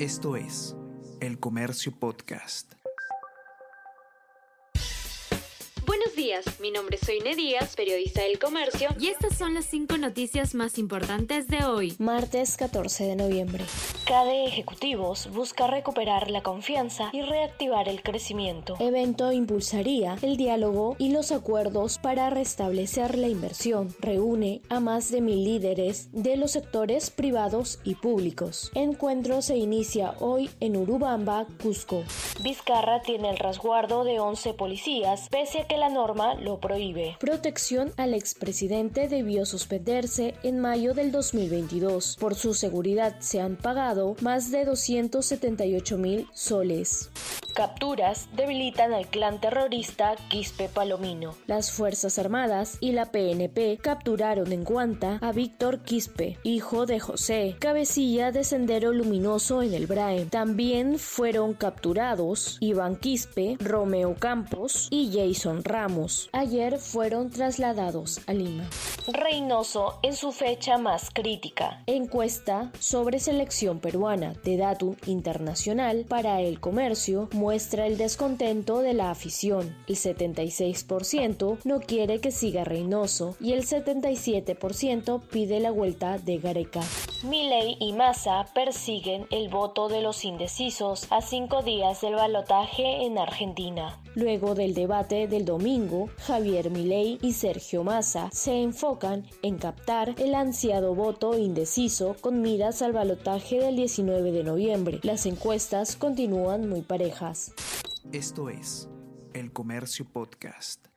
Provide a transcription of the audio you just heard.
Esto es El Comercio Podcast. Buenos días, mi nombre es Soine Díaz, periodista del Comercio, y estas son las cinco noticias más importantes de hoy, martes 14 de noviembre. CADE Ejecutivos busca recuperar la confianza y reactivar el crecimiento. Evento impulsaría el diálogo y los acuerdos para restablecer la inversión. Reúne a más de mil líderes de los sectores privados y públicos. Encuentro se inicia hoy en Urubamba, Cusco. Vizcarra tiene el resguardo de 11 policías, pese a que la norma lo prohíbe. Protección al expresidente debió suspenderse en mayo del 2022. Por su seguridad se han pagado más de 278 mil soles. Capturas debilitan al clan terrorista Quispe Palomino. Las Fuerzas Armadas y la PNP capturaron en Guanta a Víctor Quispe, hijo de José, cabecilla de Sendero Luminoso en el Brae. También fueron capturados Iván Quispe, Romeo Campos y Jason Ramos. Ayer fueron trasladados a Lima. Reynoso en su fecha más crítica. Encuesta sobre selección peruana de Datum Internacional para el Comercio muestra el descontento de la afición. El 76% no quiere que siga Reynoso y el 77% pide la vuelta de Gareca. Milei y Massa persiguen el voto de los indecisos a cinco días del balotaje en Argentina. Luego del debate del domingo, Javier Milei y Sergio Massa se enfocan en captar el ansiado voto indeciso con miras al balotaje del 19 de noviembre. Las encuestas continúan muy parejas. Esto es El Comercio Podcast.